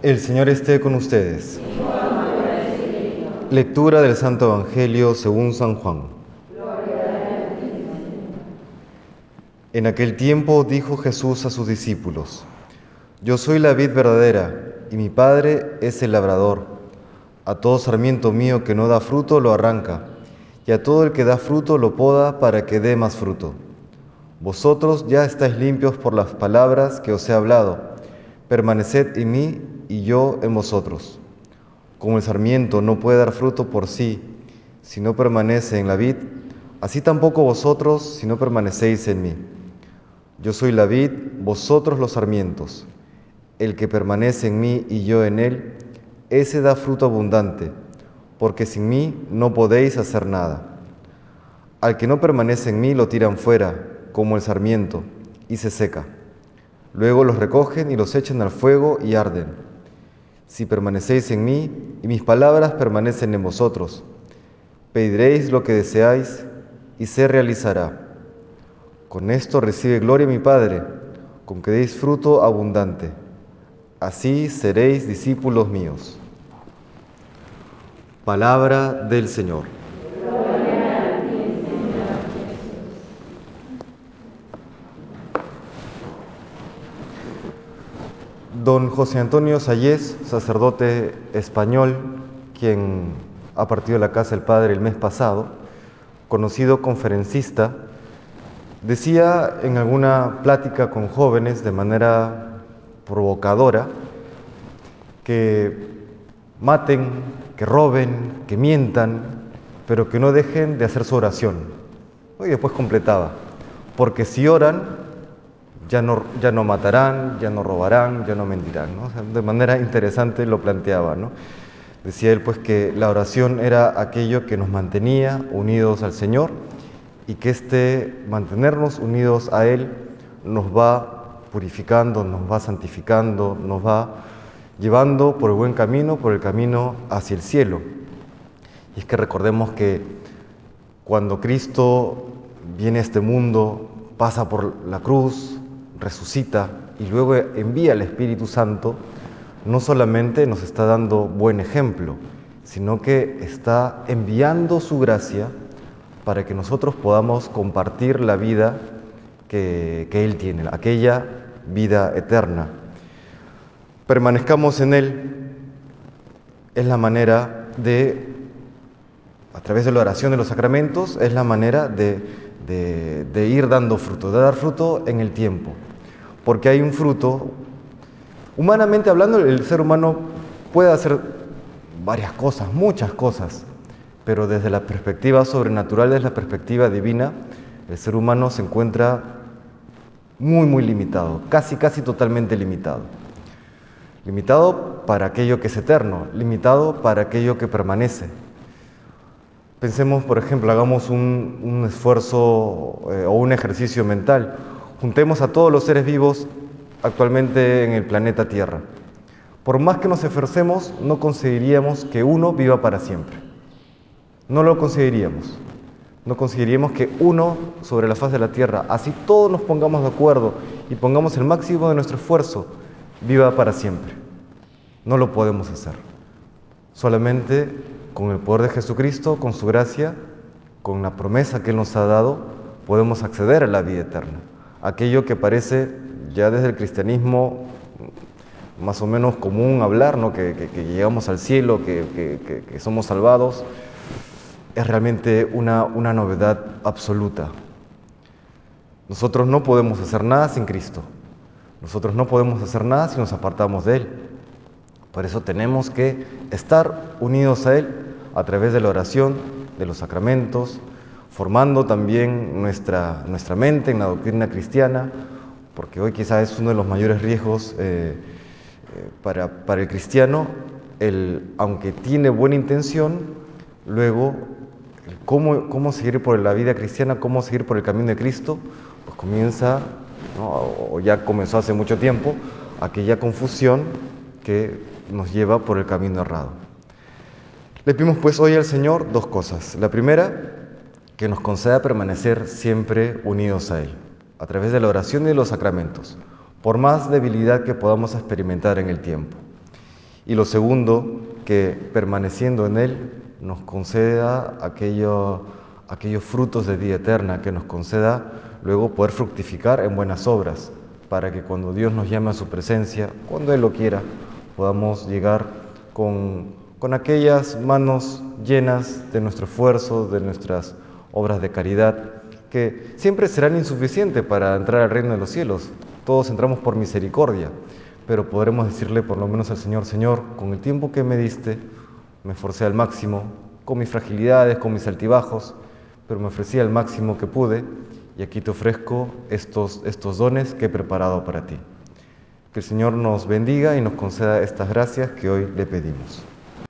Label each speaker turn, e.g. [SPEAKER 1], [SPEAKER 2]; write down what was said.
[SPEAKER 1] El Señor esté con ustedes. Lectura del Santo Evangelio según San Juan. En aquel tiempo dijo Jesús a sus discípulos, Yo soy la vid verdadera y mi Padre es el labrador. A todo sarmiento mío que no da fruto lo arranca, y a todo el que da fruto lo poda para que dé más fruto. Vosotros ya estáis limpios por las palabras que os he hablado. Permaneced en mí y yo en vosotros. Como el sarmiento no puede dar fruto por sí si no permanece en la vid, así tampoco vosotros si no permanecéis en mí. Yo soy la vid, vosotros los sarmientos. El que permanece en mí y yo en él, ese da fruto abundante, porque sin mí no podéis hacer nada. Al que no permanece en mí lo tiran fuera, como el sarmiento, y se seca. Luego los recogen y los echan al fuego y arden. Si permanecéis en mí y mis palabras permanecen en vosotros, pediréis lo que deseáis y se realizará. Con esto recibe gloria mi Padre, con que deis fruto abundante. Así seréis discípulos míos. Palabra del Señor. Don José Antonio Sayés, sacerdote español, quien ha partido de la casa del Padre el mes pasado, conocido conferencista, decía en alguna plática con jóvenes de manera provocadora que maten, que roben, que mientan, pero que no dejen de hacer su oración. Y después completaba, porque si oran, ya no, ya no matarán, ya no robarán, ya no mentirán. de manera interesante lo planteaba. ¿no? Decía él pues que la oración era aquello que nos mantenía unidos al Señor y que este mantenernos unidos a Él nos va purificando, nos va santificando, nos va llevando por el buen camino, por el camino hacia el cielo. Y es que recordemos que cuando Cristo viene a este mundo, pasa por la cruz, resucita y luego envía al Espíritu Santo, no solamente nos está dando buen ejemplo, sino que está enviando su gracia para que nosotros podamos compartir la vida que, Él tiene, aquella vida eterna. Permanezcamos en Él es la manera de, a través de la oración de los sacramentos, es la manera de, de ir dando fruto, de dar fruto en el tiempo porque hay un fruto. Humanamente hablando, el ser humano puede hacer varias cosas, muchas cosas, pero desde la perspectiva sobrenatural, desde la perspectiva divina, el ser humano se encuentra muy, muy limitado, casi, casi totalmente limitado. Limitado para aquello que es eterno, limitado para aquello que permanece. Pensemos, por ejemplo, hagamos un, esfuerzo eh, o un ejercicio mental juntemos a todos los seres vivos actualmente en el planeta Tierra. Por más que nos esforcemos, no conseguiríamos que uno viva para siempre. No lo conseguiríamos. No conseguiríamos que uno sobre la faz de la Tierra, así todos nos pongamos de acuerdo y pongamos el máximo de nuestro esfuerzo, viva para siempre. No lo podemos hacer. Solamente con el poder de Jesucristo, con su gracia, con la promesa que Él nos ha dado, podemos acceder a la vida eterna aquello que parece ya desde el cristianismo más o menos común hablar, ¿no? que, llegamos al cielo, que, somos salvados, es realmente una, una novedad absoluta. Nosotros no podemos hacer nada sin Cristo. Nosotros no podemos hacer nada si nos apartamos de Él. Por eso tenemos que estar unidos a Él a través de la oración, de los sacramentos, formando también nuestra, nuestra mente en la doctrina cristiana, porque hoy quizás es uno de los mayores riesgos eh, eh, para, para, el cristiano, el, aunque tiene buena intención, luego cómo, cómo seguir por la vida cristiana, cómo seguir por el camino de Cristo, pues comienza, o ya comenzó hace mucho tiempo, aquella confusión que nos lleva por el camino errado. Le pedimos pues hoy al Señor dos cosas. La primera, que nos conceda permanecer siempre unidos a Él, a través de la oración y de los sacramentos, por más debilidad que podamos experimentar en el tiempo. Y lo segundo, que permaneciendo en Él nos conceda aquello, aquellos frutos de vida eterna, que nos conceda luego poder fructificar en buenas obras, para que cuando Dios nos llame a su presencia, cuando Él lo quiera, podamos llegar con, con aquellas manos llenas de nuestro esfuerzo, de nuestras obras de caridad, que siempre serán insuficientes para entrar al reino de los cielos. Todos entramos por misericordia, pero podremos decirle por lo menos al Señor, Señor, con el tiempo que me diste, me esforcé al máximo, con mis fragilidades, con mis altibajos, pero me ofrecí al máximo que pude y aquí te ofrezco estos, estos dones que he preparado para ti. Que el Señor nos bendiga y nos conceda estas gracias que hoy le pedimos.